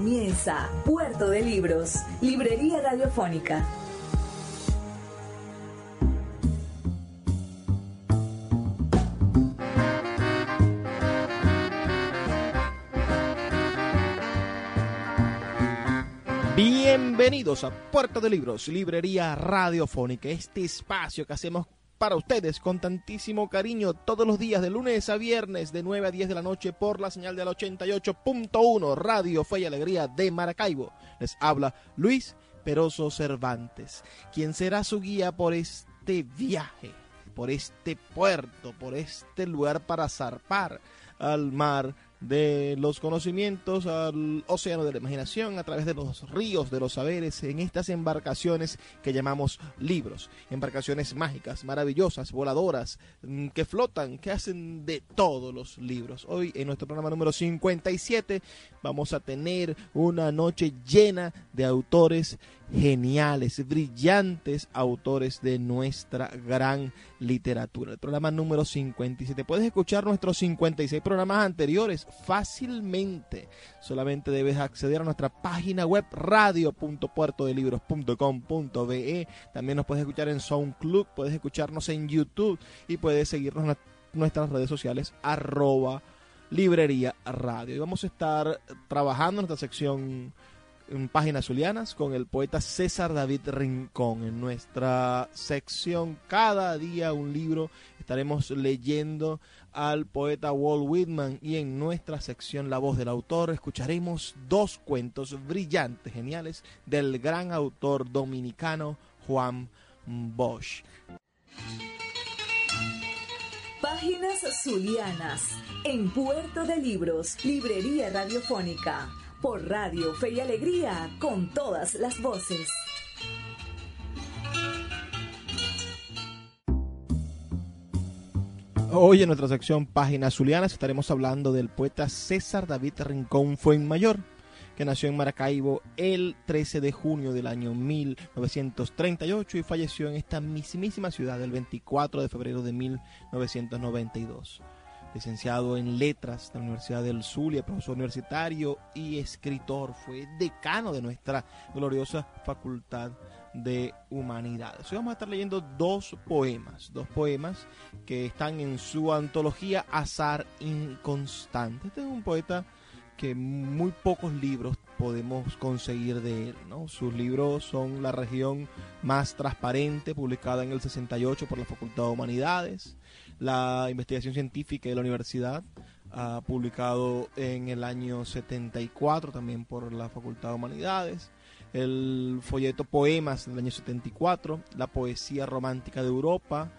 Comienza Puerto de Libros, Librería Radiofónica. Bienvenidos a Puerto de Libros, Librería Radiofónica, este espacio que hacemos para ustedes con tantísimo cariño todos los días de lunes a viernes de 9 a 10 de la noche por la señal del 88.1 Radio Fe y Alegría de Maracaibo. Les habla Luis Peroso Cervantes, quien será su guía por este viaje, por este puerto, por este lugar para zarpar al mar de los conocimientos al océano de la imaginación a través de los ríos de los saberes en estas embarcaciones que llamamos libros, embarcaciones mágicas, maravillosas, voladoras, mm, que flotan, que hacen de todos los libros. Hoy en nuestro programa número 57 vamos a tener una noche llena de autores geniales, brillantes autores de nuestra gran literatura. El programa número 57. Puedes escuchar nuestros 56 programas anteriores fácilmente. Solamente debes acceder a nuestra página web radio.puertodelibros.com.be. También nos puedes escuchar en SoundCloud, puedes escucharnos en YouTube y puedes seguirnos en nuestras redes sociales arroba librería radio. Y vamos a estar trabajando en nuestra sección en páginas zulianas con el poeta César David Rincón. En nuestra sección Cada día un libro estaremos leyendo al poeta Walt Whitman y en nuestra sección La voz del autor escucharemos dos cuentos brillantes, geniales del gran autor dominicano Juan Bosch. Páginas Zulianas en Puerto de Libros, Librería Radiofónica por Radio Fe y Alegría, con todas las voces. Hoy en nuestra sección Páginas Zulianas estaremos hablando del poeta César David Rincón Fuenmayor, que nació en Maracaibo el 13 de junio del año 1938 y falleció en esta mismísima ciudad el 24 de febrero de 1992 licenciado en letras de la Universidad del Zulia, profesor universitario y escritor. Fue decano de nuestra gloriosa facultad de humanidades. Hoy vamos a estar leyendo dos poemas, dos poemas que están en su antología Azar Inconstante. Este es un poeta que muy pocos libros podemos conseguir de él. ¿no? Sus libros son La región más transparente, publicada en el 68 por la Facultad de Humanidades la investigación científica de la universidad, publicado en el año 74 también por la Facultad de Humanidades, el folleto Poemas del año 74, la poesía romántica de Europa,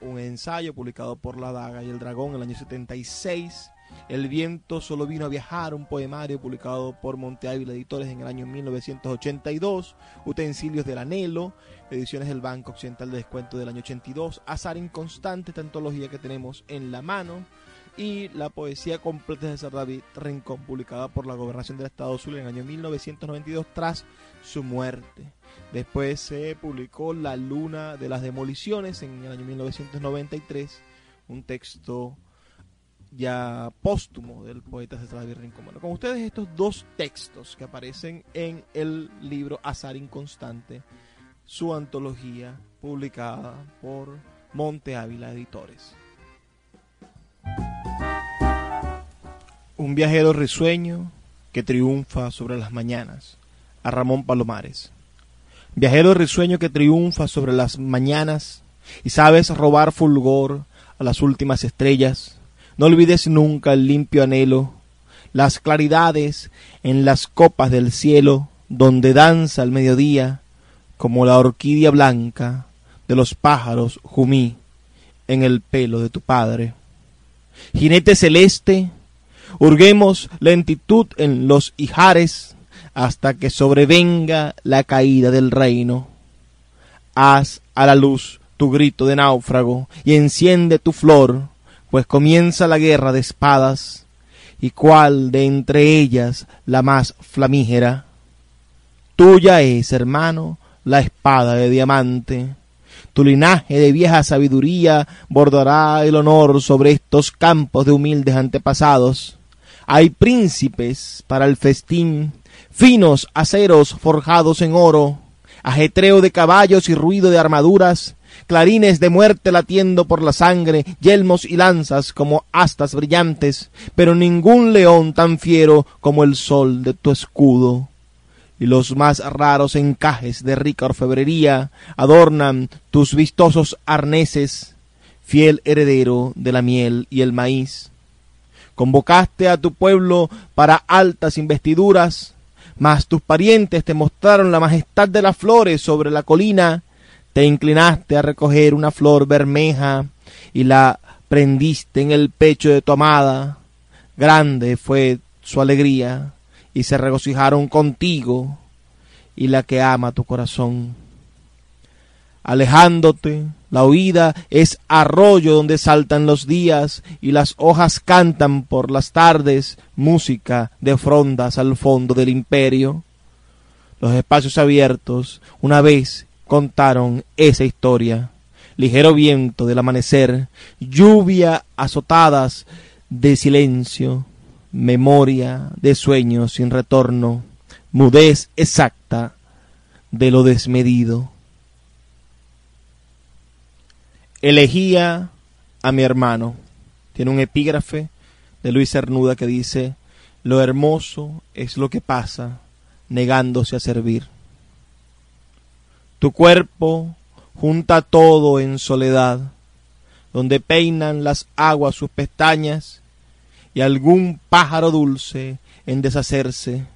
un ensayo publicado por La Daga y el Dragón en el año 76, El viento solo vino a viajar, un poemario publicado por Monte Ávila Editores en el año 1982, Utensilios del Anhelo, ediciones del Banco Occidental de Descuento del año 82, Azar Inconstante, esta antología que tenemos en la mano, y la poesía completa de César David Rincón, publicada por la Gobernación del Estado Sur en el año 1992 tras su muerte. Después se publicó La Luna de las Demoliciones en el año 1993, un texto ya póstumo del poeta César David Rincón. Con ustedes estos dos textos que aparecen en el libro Azar Inconstante su antología publicada por Monte Ávila Editores. Un viajero risueño que triunfa sobre las mañanas, a Ramón Palomares. Viajero risueño que triunfa sobre las mañanas y sabes robar fulgor a las últimas estrellas. No olvides nunca el limpio anhelo, las claridades en las copas del cielo donde danza el mediodía como la orquídea blanca de los pájaros jumí en el pelo de tu padre. Jinete celeste, hurguemos lentitud en los ijares, hasta que sobrevenga la caída del reino. Haz a la luz tu grito de náufrago y enciende tu flor, pues comienza la guerra de espadas, y cuál de entre ellas la más flamígera. Tuya es, hermano, la espada de diamante. Tu linaje de vieja sabiduría bordará el honor sobre estos campos de humildes antepasados. Hay príncipes para el festín, finos aceros forjados en oro, ajetreo de caballos y ruido de armaduras, clarines de muerte latiendo por la sangre, yelmos y lanzas como astas brillantes, pero ningún león tan fiero como el sol de tu escudo. Y los más raros encajes de rica orfebrería adornan tus vistosos arneses, fiel heredero de la miel y el maíz. Convocaste a tu pueblo para altas investiduras, mas tus parientes te mostraron la majestad de las flores sobre la colina, te inclinaste a recoger una flor bermeja y la prendiste en el pecho de tu amada. Grande fue su alegría y se regocijaron contigo y la que ama tu corazón. Alejándote, la huida es arroyo donde saltan los días y las hojas cantan por las tardes música de frondas al fondo del imperio. Los espacios abiertos una vez contaron esa historia. Ligero viento del amanecer, lluvia azotadas de silencio, memoria de sueños sin retorno, mudez exacta de lo desmedido. Elegía a mi hermano. Tiene un epígrafe de Luis Cernuda que dice, lo hermoso es lo que pasa negándose a servir. Tu cuerpo junta todo en soledad, donde peinan las aguas sus pestañas y algún pájaro dulce en deshacerse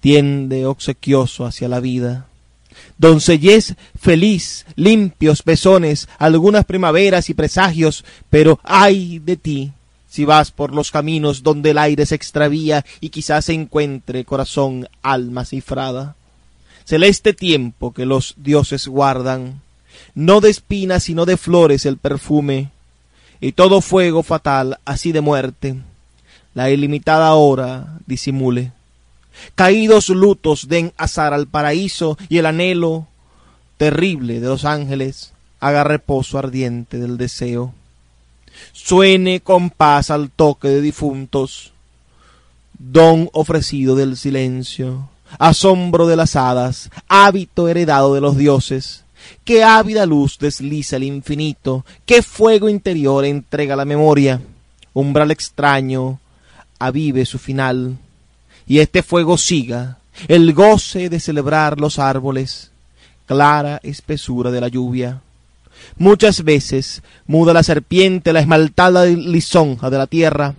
tiende obsequioso hacia la vida doncellez feliz, limpios besones, algunas primaveras y presagios, pero ay de ti si vas por los caminos donde el aire se extravía y quizás se encuentre corazón, alma cifrada. Celeste tiempo que los dioses guardan, no de espinas sino de flores el perfume, y todo fuego fatal así de muerte, la ilimitada hora disimule. Caídos lutos den azar al paraíso y el anhelo terrible de los ángeles haga reposo ardiente del deseo. Suene con paz al toque de difuntos, don ofrecido del silencio, asombro de las hadas, hábito heredado de los dioses. Qué ávida luz desliza el infinito, qué fuego interior entrega la memoria, umbral extraño, avive su final y este fuego siga, el goce de celebrar los árboles, clara espesura de la lluvia. Muchas veces muda la serpiente la esmaltada lisonja de la tierra,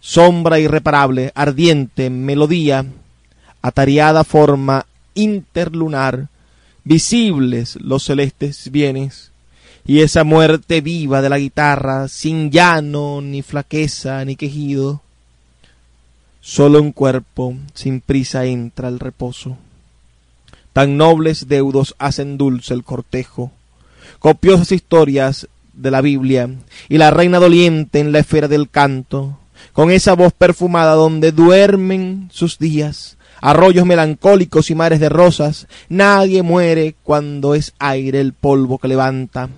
sombra irreparable, ardiente melodía, atariada forma interlunar, visibles los celestes bienes, y esa muerte viva de la guitarra, sin llano, ni flaqueza, ni quejido, Solo un cuerpo sin prisa entra al reposo. Tan nobles deudos hacen dulce el cortejo. Copiosas historias de la Biblia y la reina doliente en la esfera del canto, con esa voz perfumada donde duermen sus días, arroyos melancólicos y mares de rosas, nadie muere cuando es aire el polvo que levanta.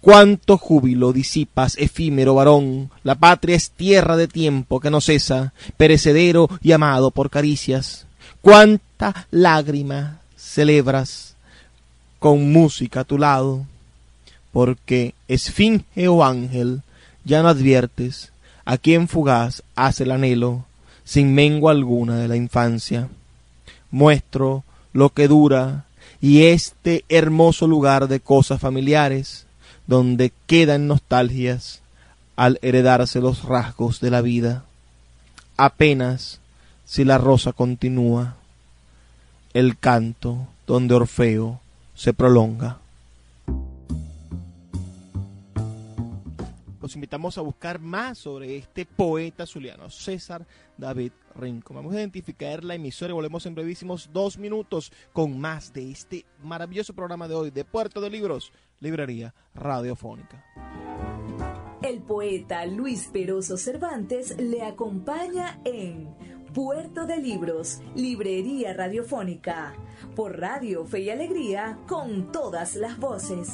Cuánto júbilo disipas, efímero varón, la patria es tierra de tiempo que no cesa, perecedero y amado por caricias. Cuánta lágrima celebras con música a tu lado, porque esfinge o ángel, ya no adviertes a quien fugaz hace el anhelo, sin mengua alguna de la infancia. Muestro lo que dura y este hermoso lugar de cosas familiares, donde quedan nostalgias al heredarse los rasgos de la vida. Apenas si la rosa continúa, el canto donde Orfeo se prolonga. Los invitamos a buscar más sobre este poeta zuliano, César David Rincón. Vamos a identificar la emisora y volvemos en brevísimos dos minutos con más de este maravilloso programa de hoy de Puerto de Libros, Librería Radiofónica. El poeta Luis Peroso Cervantes le acompaña en Puerto de Libros, Librería Radiofónica, por Radio Fe y Alegría, con todas las voces.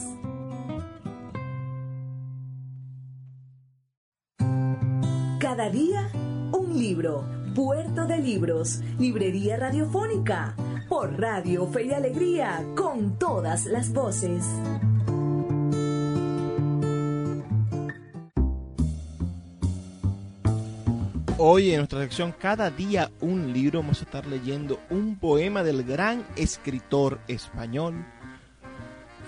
Cada día, un libro. Puerto de Libros, Librería Radiofónica, por Radio Fe y Alegría, con todas las voces. Hoy en nuestra sección Cada día un libro vamos a estar leyendo un poema del gran escritor español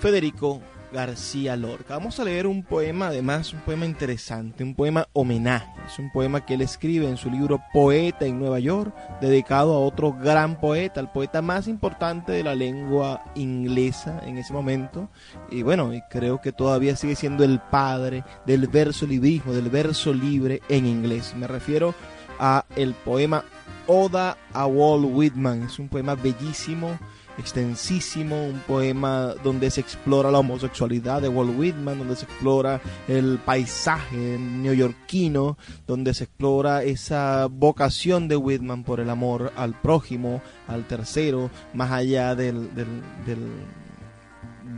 Federico García Lorca. Vamos a leer un poema, además, un poema interesante, un poema homenaje. Es un poema que él escribe en su libro Poeta en Nueva York, dedicado a otro gran poeta, el poeta más importante de la lengua inglesa en ese momento. Y bueno, creo que todavía sigue siendo el padre del verso librismo, del verso libre en inglés. Me refiero a el poema Oda a Walt Whitman. Es un poema bellísimo extensísimo, un poema donde se explora la homosexualidad de Walt Whitman, donde se explora el paisaje neoyorquino, donde se explora esa vocación de Whitman por el amor al prójimo, al tercero, más allá del,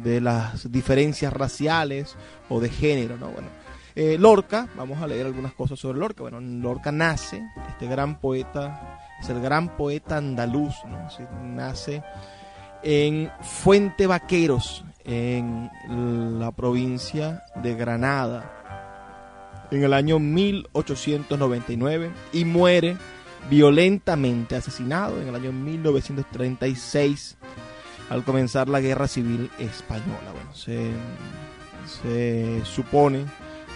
de las diferencias raciales o de género, ¿no? Bueno, eh, Lorca, vamos a leer algunas cosas sobre Lorca. Bueno, Lorca nace, este gran poeta, es el gran poeta andaluz, ¿no? nace en Fuente Vaqueros, en la provincia de Granada, en el año 1899 y muere violentamente asesinado en el año 1936 al comenzar la guerra civil española. Bueno, se, supone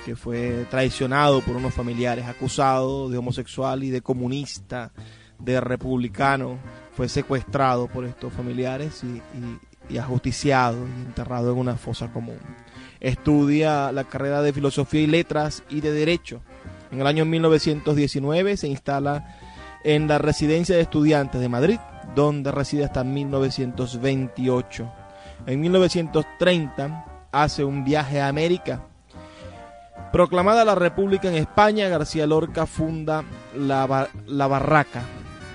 que fue traicionado por unos familiares, acusado de homosexual y de comunista, de republicano fue secuestrado por estos familiares y, ajusticiado y enterrado en una fosa común. Estudia la carrera de Filosofía y Letras y de Derecho. En el año 1919 se instala en la Residencia de Estudiantes de Madrid, donde reside hasta 1928. En 1930 hace un viaje a América. Proclamada la República en España, García Lorca funda la, la Barraca,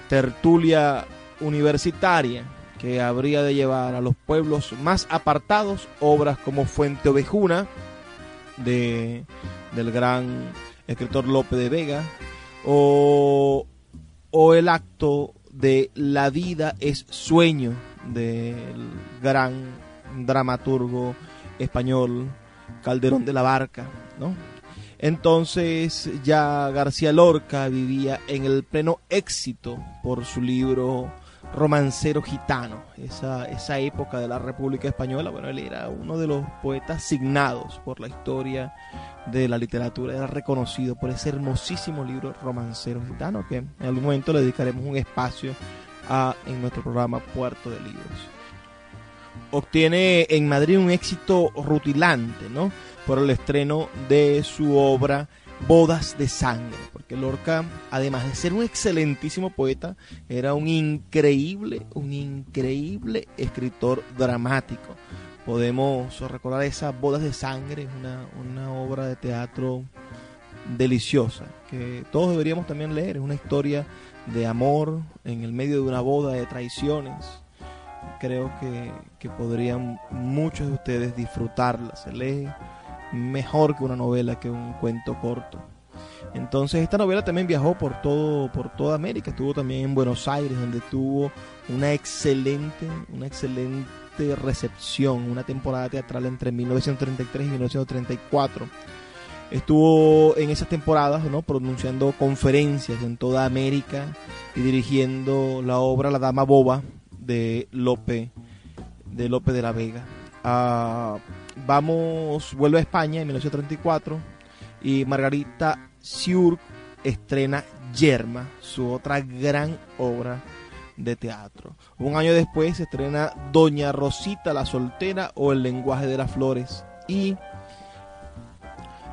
tertulia universitaria que habría de llevar a los pueblos más apartados obras como Fuente Ovejuna de, del gran escritor Lope de Vega o, o el acto de La vida es sueño del gran dramaturgo español Calderón de la Barca, ¿no? Entonces ya García Lorca vivía en el pleno éxito por su libro romancero gitano, esa, esa época de la República Española. Bueno, él era uno de los poetas signados por la historia de la literatura, era reconocido por ese hermosísimo libro romancero gitano que en algún momento le dedicaremos un espacio a, en nuestro programa Puerto de Libros. Obtiene en Madrid un éxito rutilante, ¿no? Por el estreno de su obra bodas de sangre, porque Lorca, además de ser un excelentísimo poeta, era un increíble, un increíble escritor dramático. Podemos recordar esas bodas de sangre, una, una obra de teatro deliciosa, que todos deberíamos también leer, es una historia de amor en el medio de una boda de traiciones. Creo que, que podrían muchos de ustedes disfrutarla, se lee mejor que una novela, que un cuento corto. Entonces esta novela también viajó por todo por toda América, estuvo también en Buenos Aires donde tuvo una excelente una excelente recepción, una temporada teatral entre 1933 y 1934. Estuvo en esas temporadas, ¿no? pronunciando conferencias en toda América y dirigiendo la obra La Dama Boba de Lope de Lope de la Vega. Ah, vamos, vuelve a España en 1934 y Margarita Siur estrena Yerma, su otra gran obra de teatro. Un año después se estrena Doña Rosita la soltera o El lenguaje de las flores y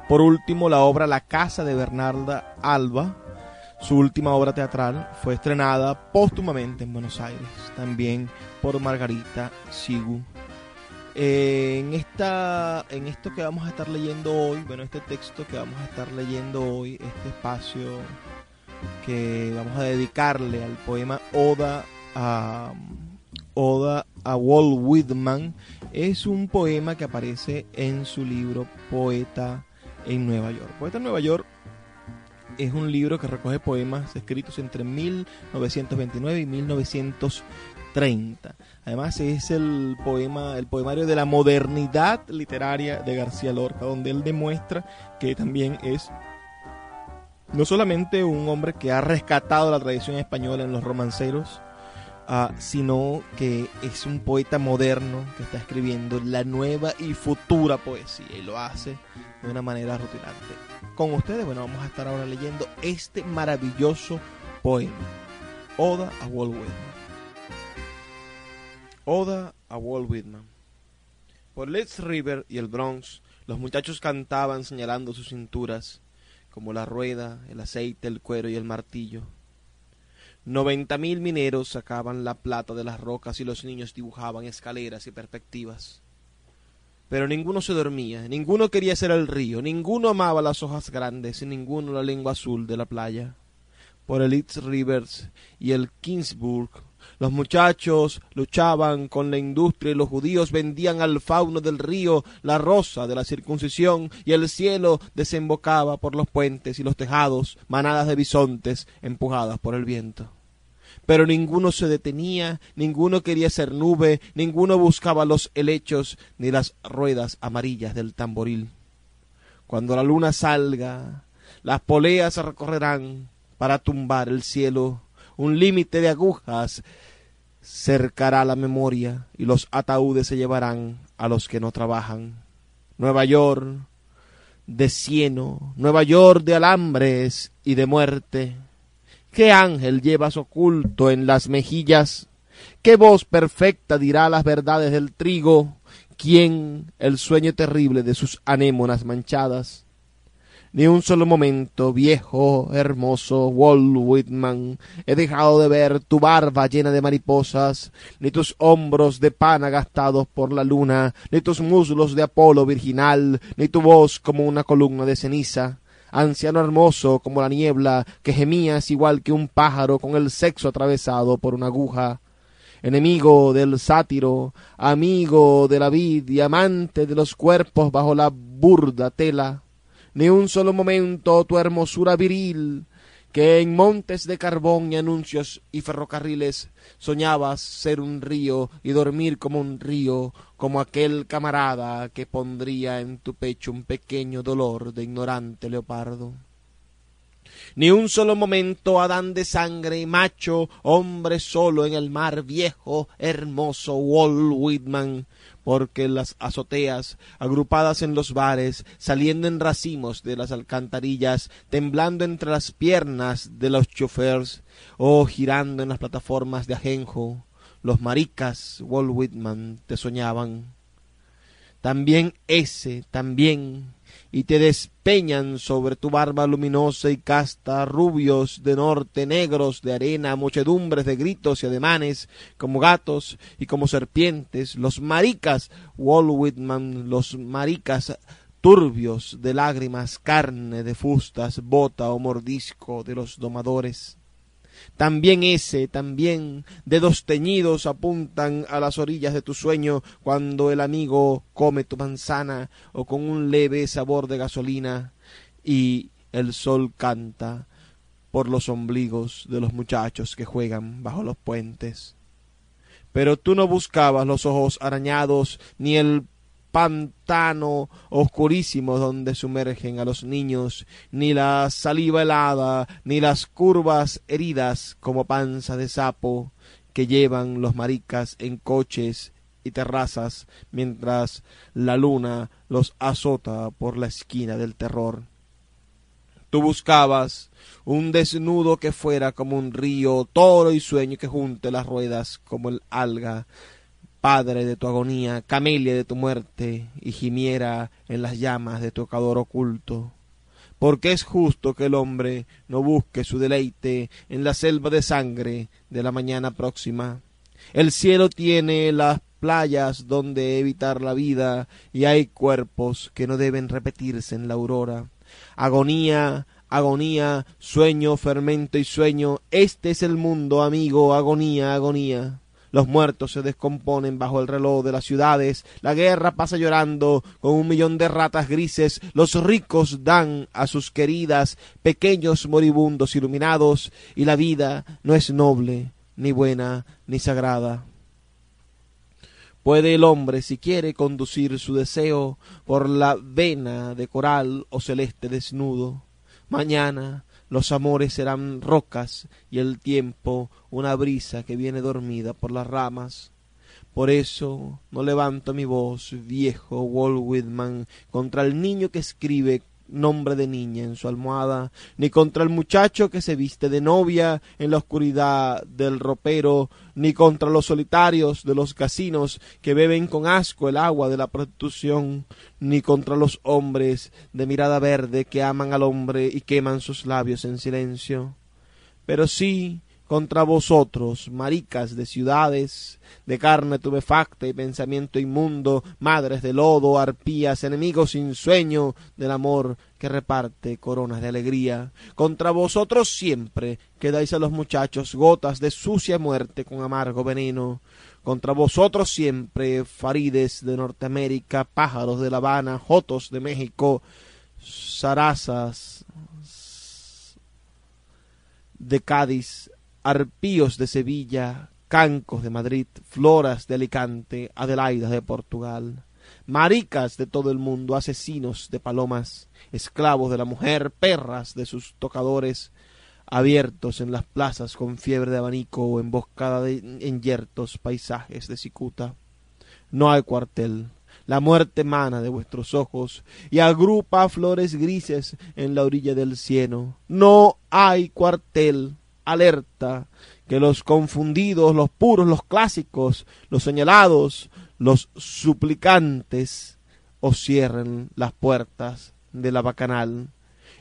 por último la obra La casa de Bernarda Alba, Su última obra teatral fue estrenada póstumamente en Buenos Aires, también por Margarita Sigu. En, esta, en esto que vamos a estar leyendo hoy, bueno, este texto que vamos a estar leyendo hoy, este espacio que vamos a dedicarle al poema Oda a, Oda a Walt Whitman, es un poema que aparece en su libro Poeta en Nueva York. Poeta en Nueva York es un libro que recoge poemas escritos entre 1929 y 1930. Además es el poema, el poemario de la modernidad literaria de García Lorca, donde él demuestra que también es no solamente un hombre que ha rescatado la tradición española en los romanceros, uh, sino que es un poeta moderno que está escribiendo la nueva y futura poesía y lo hace de una manera rutilante. Con ustedes, bueno, vamos a estar ahora leyendo este maravilloso poema, Oda a Walt Whitman. Oda a Walt Whitman. Por Let's River y el Bronx, los muchachos cantaban señalando sus cinturas, como la rueda, el aceite, el cuero y el martillo. Noventa mil mineros sacaban la plata de las rocas y los niños dibujaban escaleras y perspectivas. Pero ninguno se dormía, ninguno quería ser el río, ninguno amaba las hojas grandes y ninguno la lengua azul de la playa. Por el East Rivers y el Kingsburg, los muchachos luchaban con la industria y los judíos vendían al fauno del río la rosa de la circuncisión y el cielo desembocaba por los puentes y los tejados, manadas de bisontes empujadas por el viento pero ninguno se detenía, ninguno quería ser nube, ninguno buscaba los helechos ni las ruedas amarillas del tamboril. Cuando la luna salga, las poleas recorrerán para tumbar el cielo, un límite de agujas cercará la memoria y los ataúdes se llevarán a los que no trabajan. Nueva York de cieno, Nueva York de alambres y de muerte. ¿Qué ángel llevas oculto en las mejillas? ¿Qué voz perfecta dirá las verdades del trigo? ¿Quién el sueño terrible de sus anémonas manchadas? Ni un solo momento, viejo, hermoso Walt Whitman, he dejado de ver tu barba llena de mariposas, ni tus hombros de pan agastados por la luna, ni tus muslos de Apolo virginal, ni tu voz como una columna de ceniza. Anciano hermoso como la niebla, que gemías igual que un pájaro con el sexo atravesado por una aguja, enemigo del sátiro, amigo de la vid y amante de los cuerpos bajo la burda tela, ni un solo momento tu hermosura viril, que en montes de carbón y anuncios y ferrocarriles soñabas ser un río y dormir como un río, como aquel camarada que pondría en tu pecho un pequeño dolor de ignorante leopardo. Ni un solo momento Adán de sangre, macho, hombre solo en el mar, viejo, hermoso Walt porque las azoteas, agrupadas en los bares, saliendo en racimos de las alcantarillas, temblando entre las piernas de los chofers, o girando en las plataformas de ajenjo, los maricas Walt Whitman te soñaban. También ese, también y te despeñan sobre tu barba luminosa y casta, rubios de norte, negros de arena, muchedumbres de gritos y ademanes, como gatos y como serpientes, los maricas, Walt Whitman, los maricas turbios de lágrimas, carne de fustas, bota o mordisco de los domadores. También ese, también dedos teñidos apuntan a las orillas de tu sueño cuando el amigo come tu manzana o con un leve sabor de gasolina y el sol canta por los ombligos de los muchachos que juegan bajo los puentes. Pero tú no buscabas los ojos arañados ni el pantano oscurísimo donde sumergen a los niños, ni la saliva helada, ni las curvas heridas como panza de sapo que llevan los maricas en coches y terrazas mientras la luna los azota por la esquina del terror. Tú buscabas un desnudo que fuera como un río, toro y sueño que junte las ruedas como el alga padre de tu agonía, camelia de tu muerte, y gimiera en las llamas de tu oculto. porque es justo que el hombre no busque su deleite en la selva de sangre de la mañana próxima. El cielo tiene las playas donde evitar la vida y hay cuerpos que no deben repetirse en la aurora. Agonía, agonía, sueño, fermento y sueño, este es el mundo, amigo, agonía, agonía. Los muertos se descomponen bajo el reloj de las ciudades, la guerra pasa llorando con un millón de ratas grises, los ricos dan a sus queridas pequeños moribundos iluminados, y la vida no es noble, ni buena, ni sagrada. Puede el hombre, si quiere, conducir su deseo por la vena de coral o celeste desnudo. Mañana los amores serán rocas y el tiempo una brisa que viene dormida por las ramas. Por eso no levanto mi voz, viejo Walt Whitman, contra el niño que escribe nombre de niña en su almohada, ni contra el muchacho que se viste de novia en la oscuridad del ropero, ni contra los solitarios de los casinos que beben con asco el agua de la prostitución, ni contra los hombres de mirada verde que aman al hombre y queman sus labios en silencio. Pero sí contra vosotros, maricas de ciudades, de carne tubefacta y pensamiento inmundo, madres de lodo, arpías, enemigos sin sueño del amor que reparte coronas de alegría. Contra vosotros siempre que dais a los muchachos gotas de sucia muerte con amargo veneno. Contra vosotros siempre, farides de Norteamérica, pájaros de La Habana, jotos de México, zarazas de Cádiz, arpíos de Sevilla, cancos de Madrid, floras de Alicante, adelaidas de Portugal, maricas de todo el mundo, asesinos de palomas, esclavos de la mujer, perras de sus tocadores, abiertos en las plazas con fiebre de abanico o emboscada de enyertos paisajes de cicuta. No hay cuartel. La muerte emana de vuestros ojos y agrupa flores grises en la orilla del cieno. No hay cuartel alerta que los confundidos, los puros, los clásicos, los señalados, los suplicantes os cierren las puertas de la bacanal.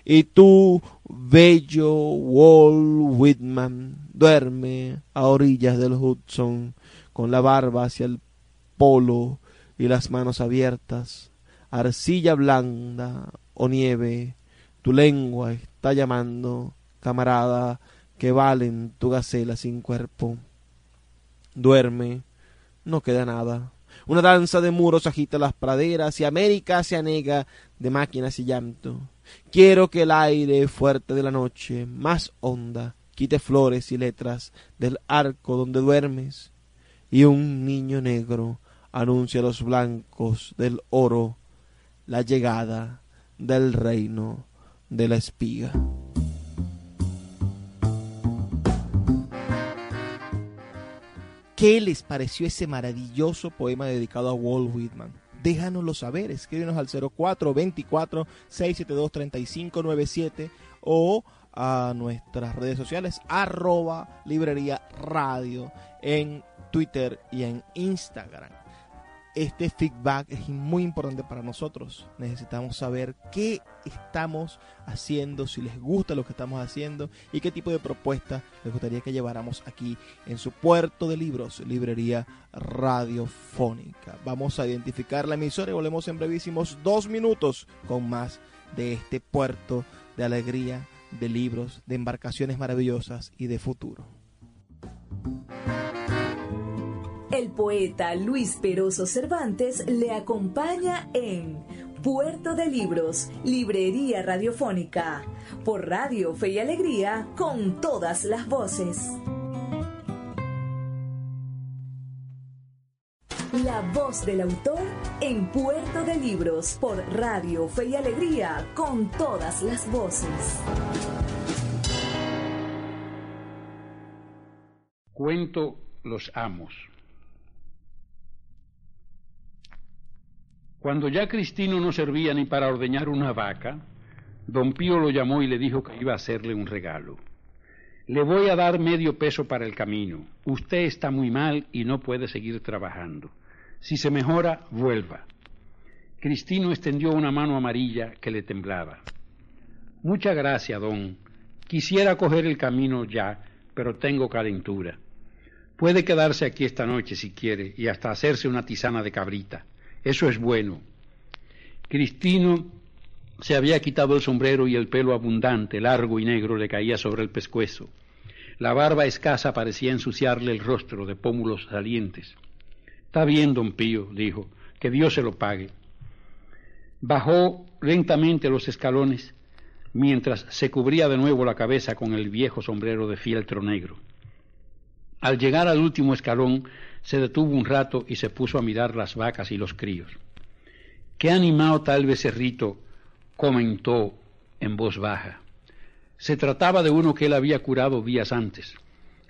Y tú, bello Walt Whitman, duerme a orillas del Hudson, con la barba hacia el polo y las manos abiertas, arcilla blanda o nieve, tu lengua está llamando, camarada, que valen tu gacela sin cuerpo. Duerme, no queda nada. Una danza de muros agita las praderas y América se anega de máquinas y llanto. Quiero que el aire fuerte de la noche, más honda, quite flores y letras del arco donde duermes, y un niño negro anuncia a los blancos del oro la llegada del reino de la espiga. ¿Qué les pareció ese maravilloso poema dedicado a Walt Whitman? Déjanoslo saber, escríbenos al 0424 672 3597 o a nuestras redes sociales arroba librería radio en Twitter y en Instagram este feedback es muy importante para nosotros. Necesitamos saber qué estamos haciendo, si les gusta lo que estamos haciendo y qué tipo de propuesta les gustaría que lleváramos aquí en su puerto de libros, librería radiofónica. Vamos a identificar la emisora y volvemos en brevísimos dos minutos con más de este puerto de alegría, de libros, de embarcaciones maravillosas y de futuro. Poeta Luis Peroso Cervantes le acompaña en Puerto de Libros, Librería Radiofónica, por Radio Fe y Alegría, con todas las voces. La voz del autor en Puerto de Libros, por Radio Fe y Alegría, con todas las voces. Cuento Los Amos Cuando ya Cristino no servía ni para ordeñar una vaca, don Pío lo llamó y le dijo que iba a hacerle un regalo. Le voy a dar medio peso para el camino. Usted está muy mal y no puede seguir trabajando. Si se mejora, vuelva. Cristino extendió una mano amarilla que le temblaba. Mucha gracia, don. Quisiera coger el camino ya, pero tengo calentura. Puede quedarse aquí esta noche si quiere y hasta hacerse una tisana de cabrita. Eso es bueno. Cristino se había quitado el sombrero y el pelo abundante, largo y negro, le caía sobre el pescuezo. La barba escasa parecía ensuciarle el rostro de pómulos salientes. Está bien, don Pío, dijo, que Dios se lo pague. Bajó lentamente los escalones mientras se cubría de nuevo la cabeza con el viejo sombrero de fieltro negro. Al llegar al último escalón, se detuvo un rato y se puso a mirar las vacas y los críos. Qué animado tal becerrito, comentó en voz baja. Se trataba de uno que él había curado días antes.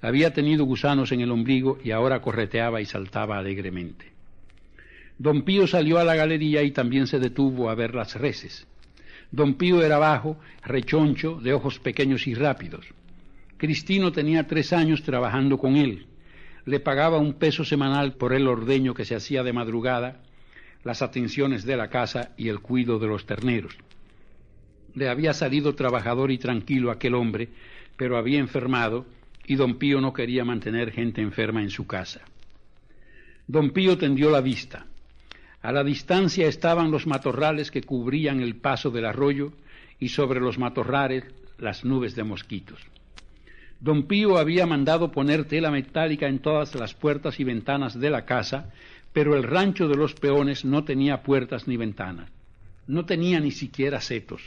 Había tenido gusanos en el ombligo y ahora correteaba y saltaba alegremente. Don Pío salió a la galería y también se detuvo a ver las reses. Don Pío era bajo, rechoncho, de ojos pequeños y rápidos. Cristino tenía tres años trabajando con él. Le pagaba un peso semanal por el ordeño que se hacía de madrugada, las atenciones de la casa y el cuido de los terneros. Le había salido trabajador y tranquilo aquel hombre, pero había enfermado y don Pío no quería mantener gente enferma en su casa. Don Pío tendió la vista. A la distancia estaban los matorrales que cubrían el paso del arroyo y sobre los matorrales las nubes de mosquitos. Don Pío había mandado poner tela metálica en todas las puertas y ventanas de la casa, pero el rancho de los peones no tenía puertas ni ventanas. No tenía ni siquiera setos.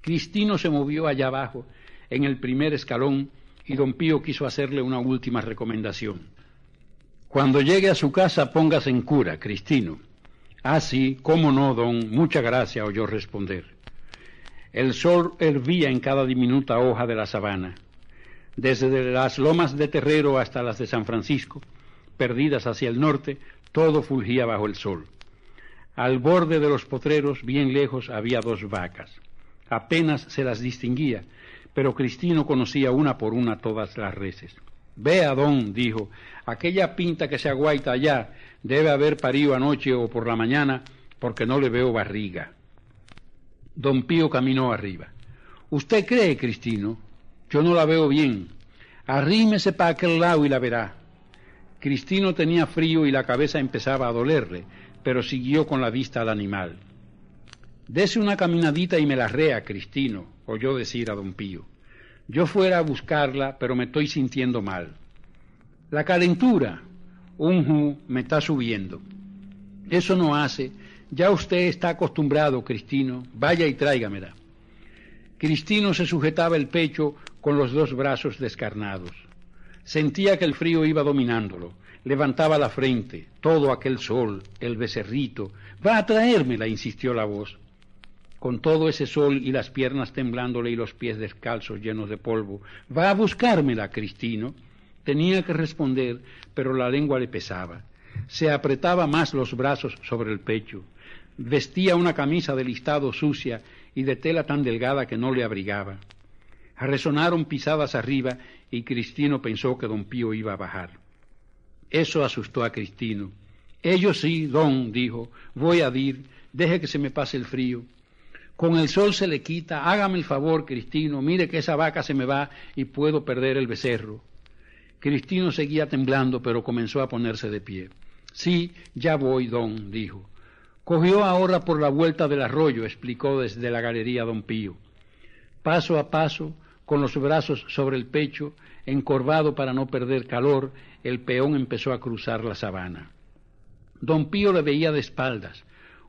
Cristino se movió allá abajo, en el primer escalón, y don Pío quiso hacerle una última recomendación. Cuando llegue a su casa, póngase en cura, Cristino. Ah, sí, cómo no, don, mucha gracia, oyó responder. El sol hervía en cada diminuta hoja de la sabana. Desde las lomas de Terrero hasta las de San Francisco, perdidas hacia el norte, todo fulgía bajo el sol. Al borde de los potreros, bien lejos, había dos vacas. Apenas se las distinguía, pero Cristino conocía una por una todas las reses. Vea, don, dijo, aquella pinta que se aguaita allá debe haber parido anoche o por la mañana, porque no le veo barriga. Don Pío caminó arriba. ¿Usted cree, Cristino? Yo no la veo bien. Arrímese para aquel lado y la verá. Cristino tenía frío y la cabeza empezaba a dolerle, pero siguió con la vista al animal. Dese una caminadita y me la rea, Cristino, oyó decir a don Pío. Yo fuera a buscarla, pero me estoy sintiendo mal. La calentura, un me está subiendo. Eso no hace. Ya usted está acostumbrado, Cristino. Vaya y tráigamela. Cristino se sujetaba el pecho con los dos brazos descarnados. Sentía que el frío iba dominándolo. Levantaba la frente, todo aquel sol, el becerrito. Va a traérmela, insistió la voz con todo ese sol y las piernas temblándole y los pies descalzos llenos de polvo. Va a buscármela, Cristino. Tenía que responder, pero la lengua le pesaba. Se apretaba más los brazos sobre el pecho. Vestía una camisa de listado sucia y de tela tan delgada que no le abrigaba. Resonaron pisadas arriba y Cristino pensó que don Pío iba a bajar. Eso asustó a Cristino. Ellos sí, don, dijo, voy a dir, deje que se me pase el frío. Con el sol se le quita, hágame el favor, Cristino, mire que esa vaca se me va y puedo perder el becerro. Cristino seguía temblando, pero comenzó a ponerse de pie. Sí, ya voy, don, dijo. Cogió ahora por la vuelta del arroyo, explicó desde la galería don Pío. Paso a paso, con los brazos sobre el pecho, encorvado para no perder calor, el peón empezó a cruzar la sabana. Don Pío le veía de espaldas,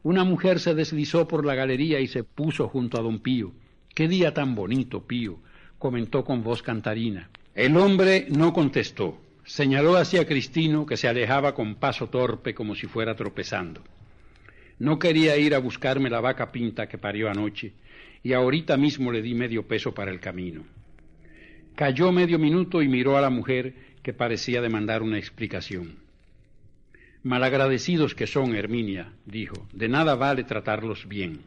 una mujer se deslizó por la galería y se puso junto a don Pío. Qué día tan bonito, Pío, comentó con voz cantarina. El hombre no contestó. Señaló hacia Cristino, que se alejaba con paso torpe como si fuera tropezando. No quería ir a buscarme la vaca pinta que parió anoche, y ahorita mismo le di medio peso para el camino. Cayó medio minuto y miró a la mujer que parecía demandar una explicación. Malagradecidos que son, Herminia, dijo, de nada vale tratarlos bien.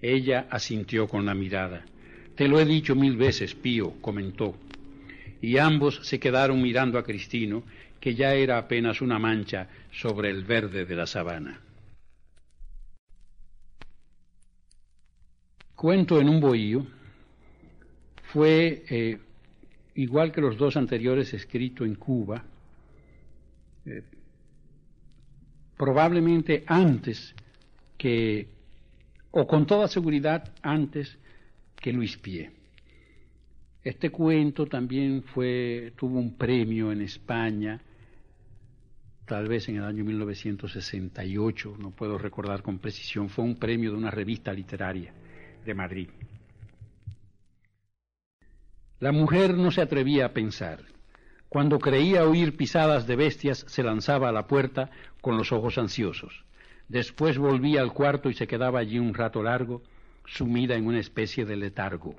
Ella asintió con la mirada. Te lo he dicho mil veces, Pío, comentó. Y ambos se quedaron mirando a Cristino, que ya era apenas una mancha sobre el verde de la sabana. Cuento en un bohío fue, eh, igual que los dos anteriores, escrito en Cuba, eh, probablemente antes que, o con toda seguridad antes que Luis Pie. Este cuento también fue, tuvo un premio en España, tal vez en el año 1968, no puedo recordar con precisión, fue un premio de una revista literaria de Madrid. La mujer no se atrevía a pensar. Cuando creía oír pisadas de bestias, se lanzaba a la puerta con los ojos ansiosos. Después volvía al cuarto y se quedaba allí un rato largo, sumida en una especie de letargo.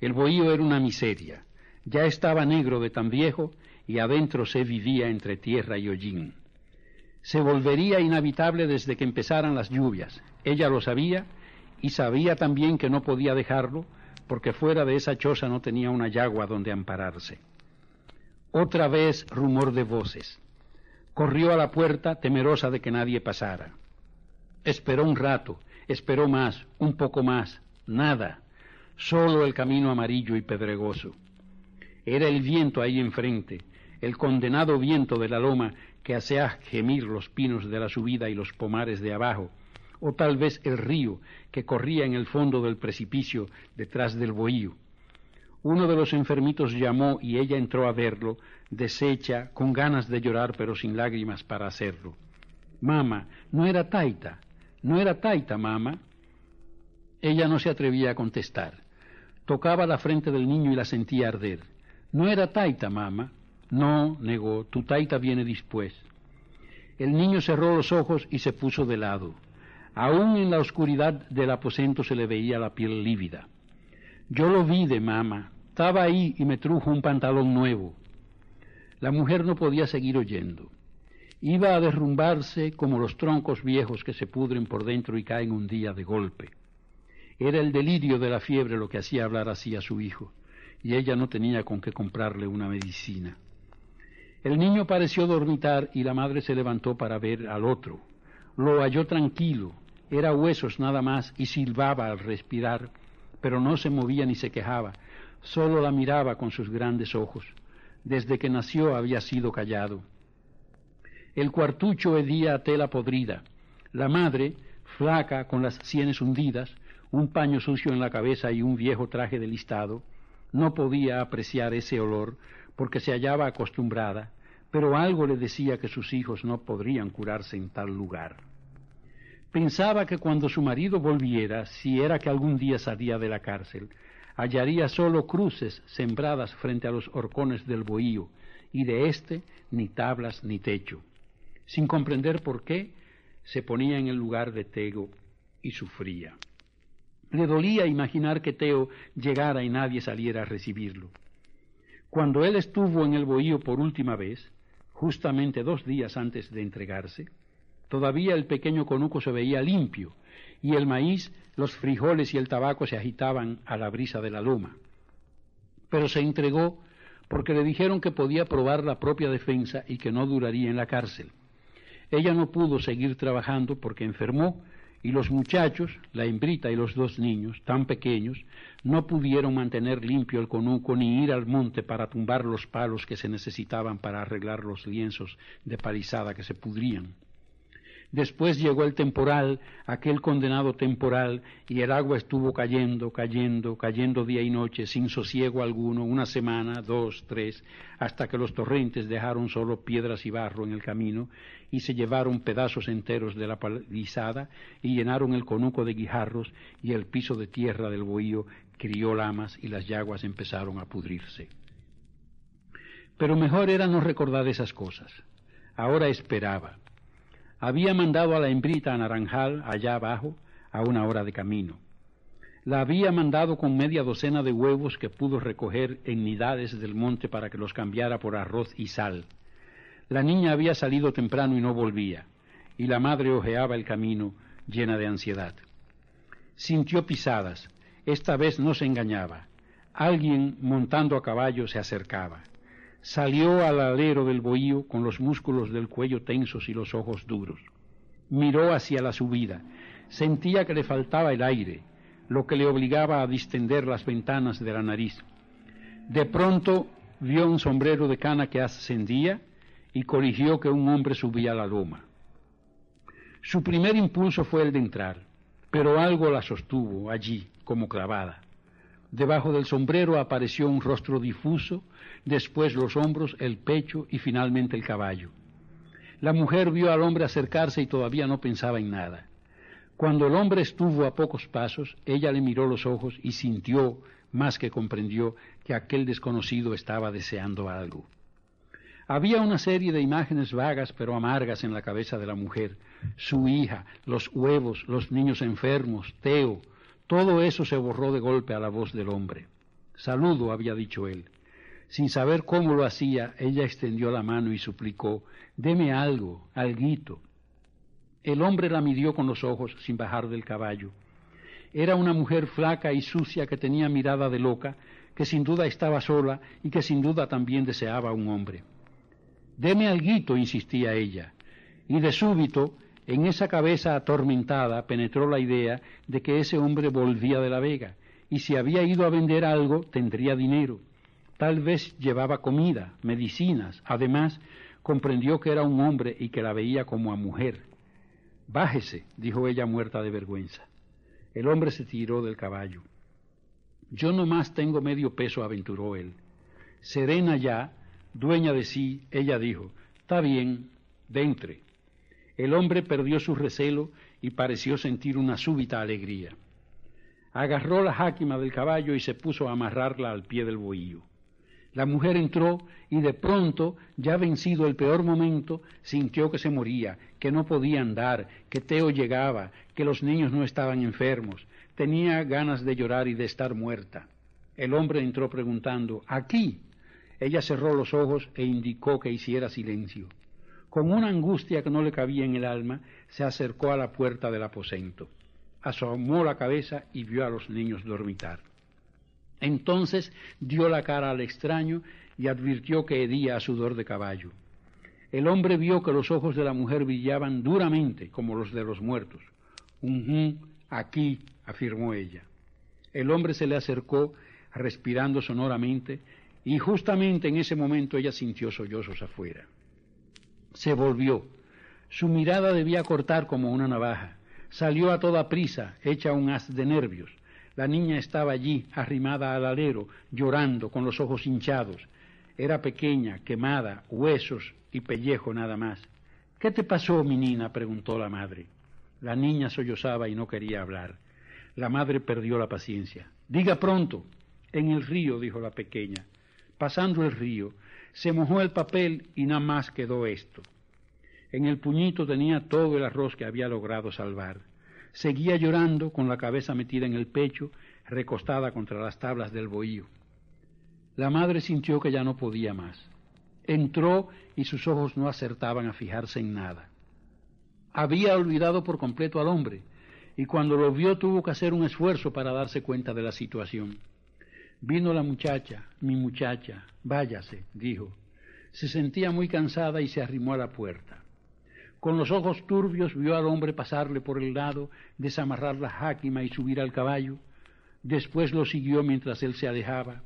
El bohío era una miseria. Ya estaba negro de tan viejo y adentro se vivía entre tierra y hollín. Se volvería inhabitable desde que empezaran las lluvias. Ella lo sabía y sabía también que no podía dejarlo porque fuera de esa choza no tenía una yagua donde ampararse. Otra vez rumor de voces. Corrió a la puerta temerosa de que nadie pasara. Esperó un rato, esperó más, un poco más, nada, solo el camino amarillo y pedregoso. Era el viento ahí enfrente, el condenado viento de la loma que hacía gemir los pinos de la subida y los pomares de abajo, o tal vez el río que corría en el fondo del precipicio detrás del bohío. Uno de los enfermitos llamó y ella entró a verlo, deshecha, con ganas de llorar pero sin lágrimas para hacerlo. Mama, no era Taita, no era Taita, mamá. Ella no se atrevía a contestar. Tocaba la frente del niño y la sentía arder. No era Taita, mamá. No, negó, tu Taita viene después. El niño cerró los ojos y se puso de lado. Aún en la oscuridad del aposento se le veía la piel lívida. Yo lo vi de mamá. Estaba ahí y me trujo un pantalón nuevo. La mujer no podía seguir oyendo. Iba a derrumbarse como los troncos viejos que se pudren por dentro y caen un día de golpe. Era el delirio de la fiebre lo que hacía hablar así a su hijo, y ella no tenía con qué comprarle una medicina. El niño pareció dormitar y la madre se levantó para ver al otro. Lo halló tranquilo, era huesos nada más y silbaba al respirar, pero no se movía ni se quejaba, solo la miraba con sus grandes ojos. Desde que nació había sido callado. El cuartucho hedía tela podrida. La madre, flaca, con las sienes hundidas, un paño sucio en la cabeza y un viejo traje de listado, no podía apreciar ese olor porque se hallaba acostumbrada, pero algo le decía que sus hijos no podrían curarse en tal lugar. Pensaba que cuando su marido volviera, si era que algún día salía de la cárcel, hallaría solo cruces sembradas frente a los horcones del bohío, y de éste ni tablas ni techo. Sin comprender por qué, se ponía en el lugar de Tego y sufría. Le dolía imaginar que Teo llegara y nadie saliera a recibirlo. Cuando él estuvo en el bohío por última vez, justamente dos días antes de entregarse, todavía el pequeño conuco se veía limpio, y el maíz, los frijoles y el tabaco se agitaban a la brisa de la loma. Pero se entregó porque le dijeron que podía probar la propia defensa y que no duraría en la cárcel. Ella no pudo seguir trabajando porque enfermó y los muchachos, la hembrita y los dos niños, tan pequeños, no pudieron mantener limpio el conuco ni ir al monte para tumbar los palos que se necesitaban para arreglar los lienzos de palizada que se pudrían. Después llegó el temporal, aquel condenado temporal, y el agua estuvo cayendo, cayendo, cayendo día y noche, sin sosiego alguno, una semana, dos, tres, hasta que los torrentes dejaron solo piedras y barro en el camino, y se llevaron pedazos enteros de la palizada, y llenaron el conuco de guijarros, y el piso de tierra del bohío crió lamas, y las yaguas empezaron a pudrirse. Pero mejor era no recordar esas cosas. Ahora esperaba había mandado a la hembrita a Naranjal, allá abajo, a una hora de camino. La había mandado con media docena de huevos que pudo recoger en nidades del monte para que los cambiara por arroz y sal. La niña había salido temprano y no volvía, y la madre ojeaba el camino llena de ansiedad. Sintió pisadas, esta vez no se engañaba. Alguien montando a caballo se acercaba. Salió al alero del bohío con los músculos del cuello tensos y los ojos duros. Miró hacia la subida. Sentía que le faltaba el aire. lo que le obligaba a distender las ventanas de la nariz. De pronto vio un sombrero de cana que ascendía y coligió que un hombre subía la loma. Su primer impulso fue el de entrar, pero algo la sostuvo allí, como clavada. Debajo del sombrero apareció un rostro difuso, después los hombros, el pecho y finalmente el caballo. La mujer vio al hombre acercarse y todavía no pensaba en nada. Cuando el hombre estuvo a pocos pasos, ella le miró los ojos y sintió, más que comprendió, que aquel desconocido estaba deseando algo. Había una serie de imágenes vagas pero amargas en la cabeza de la mujer. Su hija, los huevos, los niños enfermos, Teo, todo eso se borró de golpe a la voz del hombre. Saludo, había dicho él. Sin saber cómo lo hacía, ella extendió la mano y suplicó, deme algo, alguito. El hombre la midió con los ojos sin bajar del caballo. Era una mujer flaca y sucia que tenía mirada de loca, que sin duda estaba sola y que sin duda también deseaba un hombre. Deme alguito, insistía ella, y de súbito en esa cabeza atormentada penetró la idea de que ese hombre volvía de la vega, y si había ido a vender algo tendría dinero. Tal vez llevaba comida, medicinas. Además, comprendió que era un hombre y que la veía como a mujer. Bájese, dijo ella muerta de vergüenza. El hombre se tiró del caballo. Yo nomás tengo medio peso, aventuró él. Serena ya, dueña de sí, ella dijo, está bien, dentre. El hombre perdió su recelo y pareció sentir una súbita alegría. Agarró la jáquima del caballo y se puso a amarrarla al pie del bohío. La mujer entró y de pronto, ya vencido el peor momento, sintió que se moría, que no podía andar, que Teo llegaba, que los niños no estaban enfermos. Tenía ganas de llorar y de estar muerta. El hombre entró preguntando, ¿aquí? Ella cerró los ojos e indicó que hiciera silencio. Con una angustia que no le cabía en el alma, se acercó a la puerta del aposento. Asomó la cabeza y vio a los niños dormitar. Entonces dio la cara al extraño y advirtió que hedía a sudor de caballo. El hombre vio que los ojos de la mujer brillaban duramente como los de los muertos. Un aquí, afirmó ella. El hombre se le acercó, respirando sonoramente, y justamente en ese momento ella sintió sollozos afuera se volvió. Su mirada debía cortar como una navaja. Salió a toda prisa, hecha un haz de nervios. La niña estaba allí, arrimada al alero, llorando, con los ojos hinchados. Era pequeña, quemada, huesos y pellejo nada más. ¿Qué te pasó, mi niña? preguntó la madre. La niña sollozaba y no quería hablar. La madre perdió la paciencia. Diga pronto. En el río, dijo la pequeña. Pasando el río, se mojó el papel y nada más quedó esto. En el puñito tenía todo el arroz que había logrado salvar. Seguía llorando con la cabeza metida en el pecho, recostada contra las tablas del bohío. La madre sintió que ya no podía más. Entró y sus ojos no acertaban a fijarse en nada. Había olvidado por completo al hombre, y cuando lo vio tuvo que hacer un esfuerzo para darse cuenta de la situación. Vino la muchacha, mi muchacha, váyase, dijo. Se sentía muy cansada y se arrimó a la puerta. Con los ojos turbios vio al hombre pasarle por el lado, desamarrar la jáquima y subir al caballo. Después lo siguió mientras él se alejaba.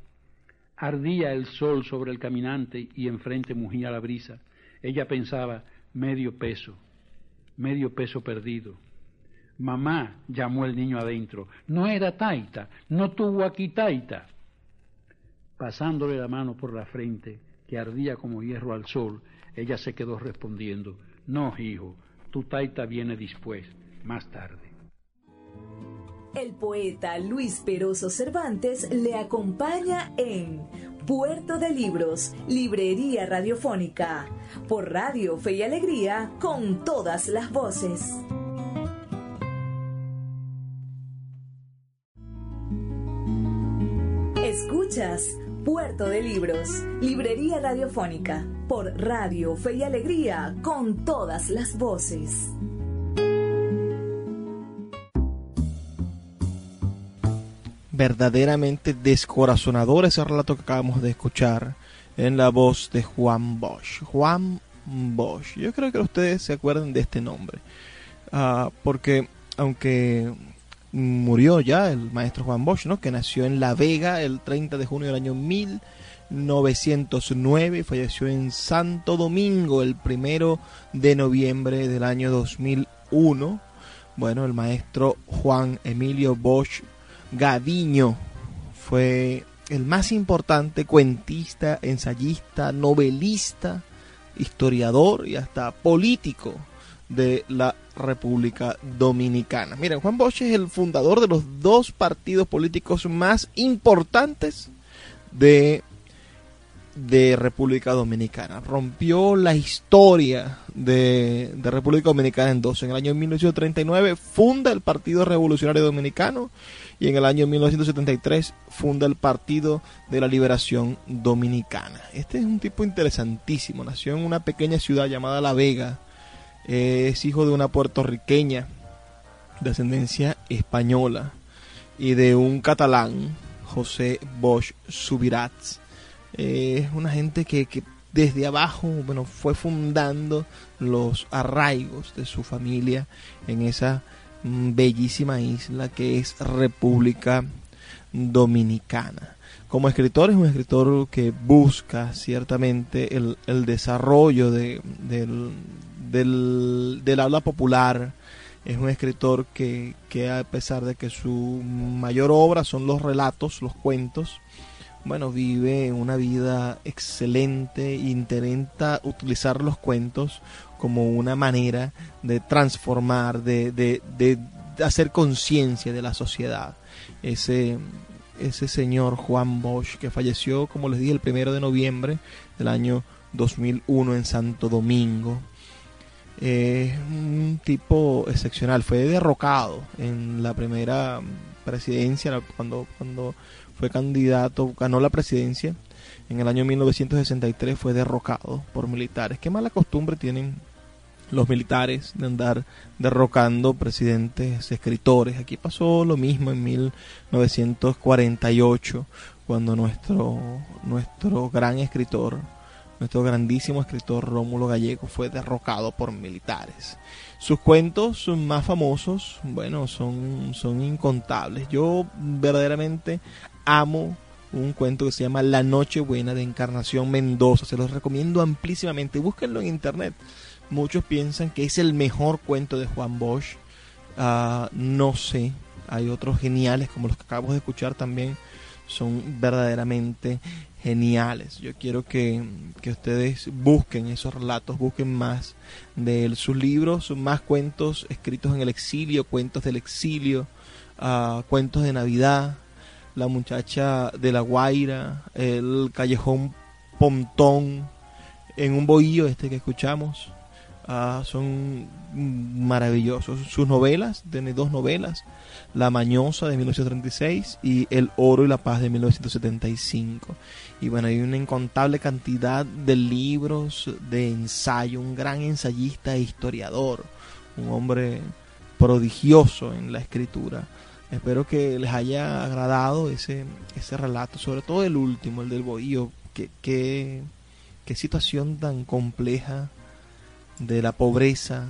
Ardía el sol sobre el caminante y enfrente mugía la brisa. Ella pensaba, medio peso, medio peso perdido. Mamá, llamó el niño adentro, no era taita, no tuvo aquí taita pasándole la mano por la frente, que ardía como hierro al sol, ella se quedó respondiendo, no, hijo, tu taita viene después, más tarde. El poeta Luis Peroso Cervantes le acompaña en Puerto de Libros, Librería Radiofónica, por Radio Fe y Alegría, con todas las voces. Escuchas Puerto de Libros, Librería Radiofónica, por Radio Fe y Alegría, con todas las voces. Verdaderamente descorazonador ese relato que acabamos de escuchar en la voz de Juan Bosch. Juan Bosch, yo creo que ustedes se acuerdan de este nombre, ah, porque aunque murió ya el maestro Juan Bosch, ¿no? que nació en La Vega el 30 de junio del año 1909 y falleció en Santo Domingo el primero de noviembre del año 2001. Bueno, el maestro Juan Emilio Bosch Gadiño fue el más importante cuentista, ensayista, novelista, historiador y hasta político de la República Dominicana. Miren, Juan Bosch es el fundador de los dos partidos políticos más importantes de, de República Dominicana. Rompió la historia de, de, República Dominicana en dos. En el año 1939 funda el Partido Revolucionario Dominicano y en el año 1973 funda el Partido de la Liberación Dominicana. Este es un tipo interesantísimo. Nació en una pequeña ciudad llamada La Vega, es hijo de una puertorriqueña de ascendencia española y de un catalán, José Bosch Subirats. es una gente que, que, desde abajo bueno, fue fundando los arraigos de su familia en esa mm, bellísima isla que es República Dominicana. Como escritor es un escritor que busca ciertamente el, el desarrollo de, del, del, del habla popular. Es un escritor que, que a pesar de que su mayor obra son los relatos, los cuentos, bueno, vive una vida excelente e intenta utilizar los cuentos como una manera de transformar, de, de, de hacer conciencia de la sociedad. Ese, ese señor Juan Bosch, que falleció, como les dije, el primero de noviembre del año 2001 en Santo Domingo es un tipo excepcional. Fue derrocado en la primera presidencia, cuando, cuando fue candidato, ganó la presidencia. En el año 1963 fue derrocado por militares. Qué mala costumbre tienen los militares de andar derrocando presidentes, escritores. Aquí pasó lo mismo en 1948, cuando nuestro, nuestro gran escritor nuestro grandísimo escritor Rómulo Gallego fue derrocado por militares. Sus cuentos más famosos, bueno, son, son incontables. Yo verdaderamente amo un cuento que se llama La Noche Buena de Encarnación Mendoza. Se los recomiendo amplísimamente. Búsquenlo en internet. Muchos piensan que es el mejor cuento de Juan Bosch. Ah, no sé. Hay otros geniales como los que acabamos de escuchar también. Son verdaderamente geniales. Yo quiero que, ustedes busquen esos relatos, busquen más de sus libros, más cuentos escritos en el exilio, cuentos del exilio, uh, cuentos de Navidad, la muchacha de la Guaira, el callejón Pontón, en un bohío este que escuchamos. Uh, son maravillosos. Sus novelas, tiene dos novelas, La Mañosa de 1936 y El Oro y la Paz de 1975. Y bueno, hay una incontable cantidad de libros de ensayo, un gran ensayista e historiador, un hombre prodigioso en la escritura. Espero que les haya agradado ese, ese relato, sobre todo el último, el del bohío. Qué, qué, qué situación tan compleja de la pobreza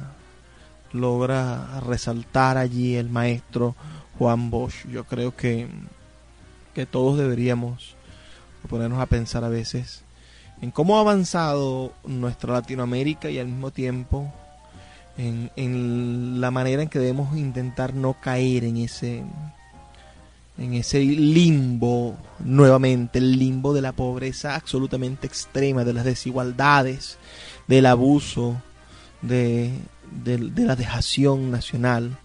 logra resaltar allí el maestro Juan Bosch. Yo creo que, que todos deberíamos ponernos a pensar a veces en cómo ha avanzado nuestra Latinoamérica y al mismo tiempo en, en, la manera en que debemos intentar no caer en ese en ese limbo nuevamente el limbo de la pobreza absolutamente extrema de las desigualdades del abuso de, de, la dejación nacional.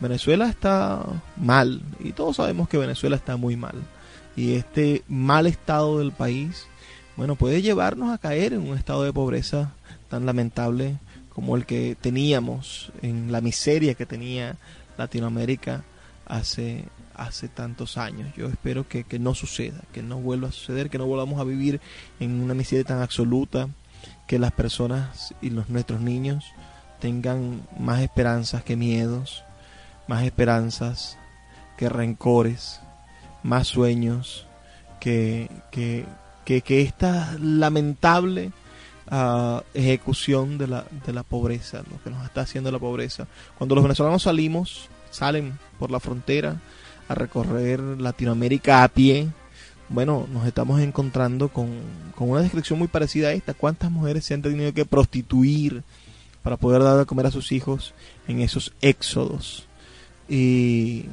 Venezuela está mal y todos sabemos que Venezuela está muy mal. Y este mal estado del país, bueno, puede llevarnos a caer en un estado de pobreza tan lamentable como el que teníamos, en la miseria que tenía Latinoamérica hace, hace tantos años. Yo espero que, que no suceda, que no vuelva a suceder, que no volvamos a vivir en una miseria tan absoluta, que las personas y los nuestros niños tengan más esperanzas que miedos, más esperanzas que rencores, más sueños que, que, que, esta lamentable uh, ejecución de la, de la pobreza, lo que nos está haciendo la pobreza. Cuando los venezolanos salimos salen por la frontera a recorrer Latinoamérica a pie, bueno, nos estamos encontrando con, con, una descripción muy parecida a esta. ¿Cuántas mujeres se han tenido que prostituir para poder dar de comer a sus hijos en esos éxodos? Y,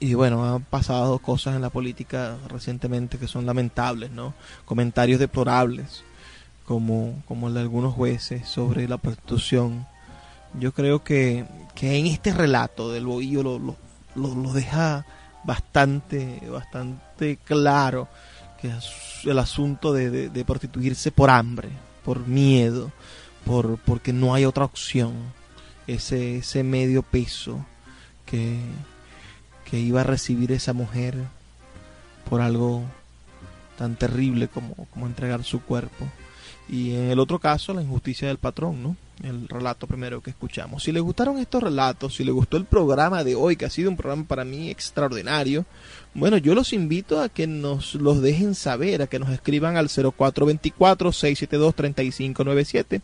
y bueno, han pasado cosas en la política recientemente que son lamentables, ¿no? Comentarios deplorables, como, como el de algunos jueces sobre la prostitución. Yo creo que, que en este relato del bohío lo, lo, lo deja bastante, bastante claro que es el asunto de, de, prostituirse por hambre, por miedo, por porque no hay otra opción. Ese, ese medio peso que, que iba a recibir esa mujer por algo tan terrible como, como entregar su cuerpo. Y en el otro caso, la injusticia del patrón, ¿no? El relato primero que escuchamos. Si les gustaron estos relatos, si les gustó el programa de hoy, que ha sido un programa para mí extraordinario, bueno, yo los invito a que nos los dejen saber, a que nos escriban al 0424-672-3597,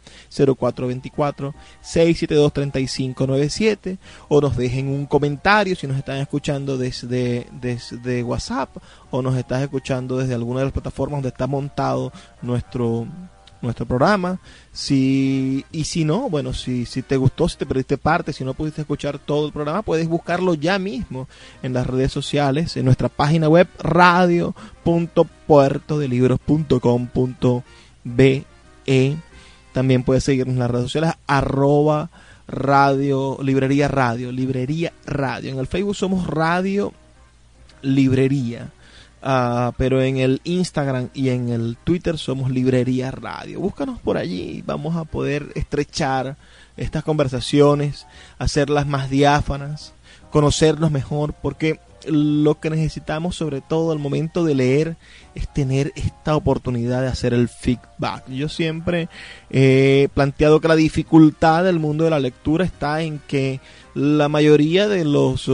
0424-672-3597, o nos dejen un comentario si nos están escuchando desde, desde WhatsApp, o nos estás escuchando desde alguna de las plataformas donde está montado nuestro nuestro programa. Si, y si no, bueno, si, si te gustó, si te perdiste parte, si no pudiste escuchar todo el programa, puedes buscarlo ya mismo en las redes sociales, en nuestra página web radio.puertodelibros.com.be. También puedes seguirnos en las redes sociales arroba radio, librería radio, librería radio. En el Facebook somos radio librería. Uh, pero en el Instagram y en el Twitter somos Librería Radio. Búscanos por allí, vamos a poder estrechar estas conversaciones, hacerlas más diáfanas, conocernos mejor, porque lo que necesitamos sobre todo al momento de leer es tener esta oportunidad de hacer el feedback. Yo siempre he planteado que la dificultad del mundo de la lectura está en que la mayoría de los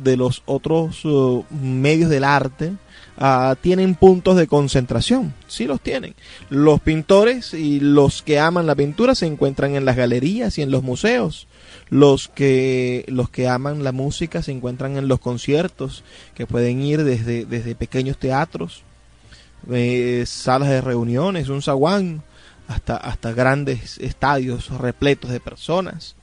de los otros uh, medios del arte uh, tienen puntos de concentración. Sí los tienen. Los pintores y los que aman la pintura se encuentran en las galerías y en los museos. Los que, los que aman la música se encuentran en los conciertos, que pueden ir desde, desde pequeños teatros, eh, salas de reuniones, un zaguán, hasta, hasta grandes estadios repletos de personas.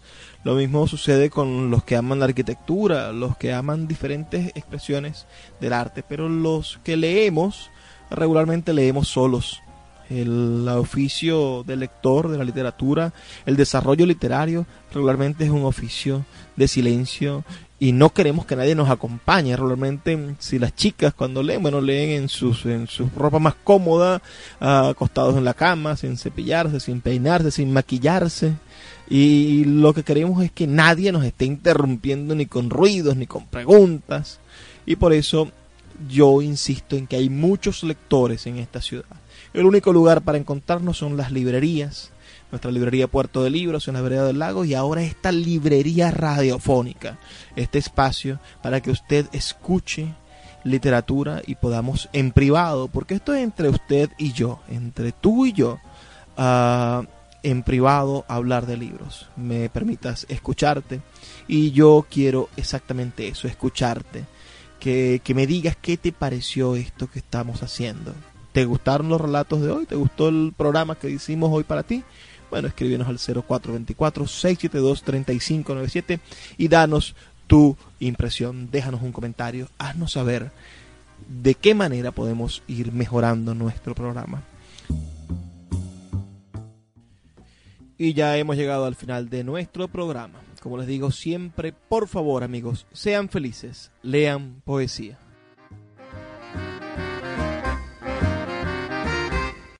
Lo mismo sucede con los que aman la arquitectura, los que aman diferentes expresiones del arte, pero los que leemos, regularmente leemos solos. El oficio del lector de la literatura, el desarrollo literario, regularmente es un oficio de silencio y no queremos que nadie nos acompañe. Regularmente, si las chicas cuando leen, bueno, leen en sus, en su ropa más cómoda, acostados en la cama, sin cepillarse, sin peinarse, sin maquillarse. Y lo que queremos es que nadie nos esté interrumpiendo ni con ruidos ni con preguntas. Y por eso yo insisto en que hay muchos lectores en esta ciudad. El único lugar para encontrarnos son las librerías. Nuestra librería Puerto de Libros en la Vereda del Lago y ahora esta librería radiofónica. Este espacio para que usted escuche literatura y podamos en privado, porque esto es entre usted y yo, entre tú y yo, uh, en privado hablar de libros, me permitas escucharte y yo quiero exactamente eso, escucharte, que, que, me digas qué te pareció esto que estamos haciendo. ¿Te gustaron los relatos de hoy? ¿Te gustó el programa que hicimos hoy para ti? Bueno, escríbenos al 0424-672-3597 y danos tu impresión, déjanos un comentario, haznos saber de qué manera podemos ir mejorando nuestro programa. Y ya hemos llegado al final de nuestro programa. Como les digo siempre, por favor amigos, sean felices, lean poesía.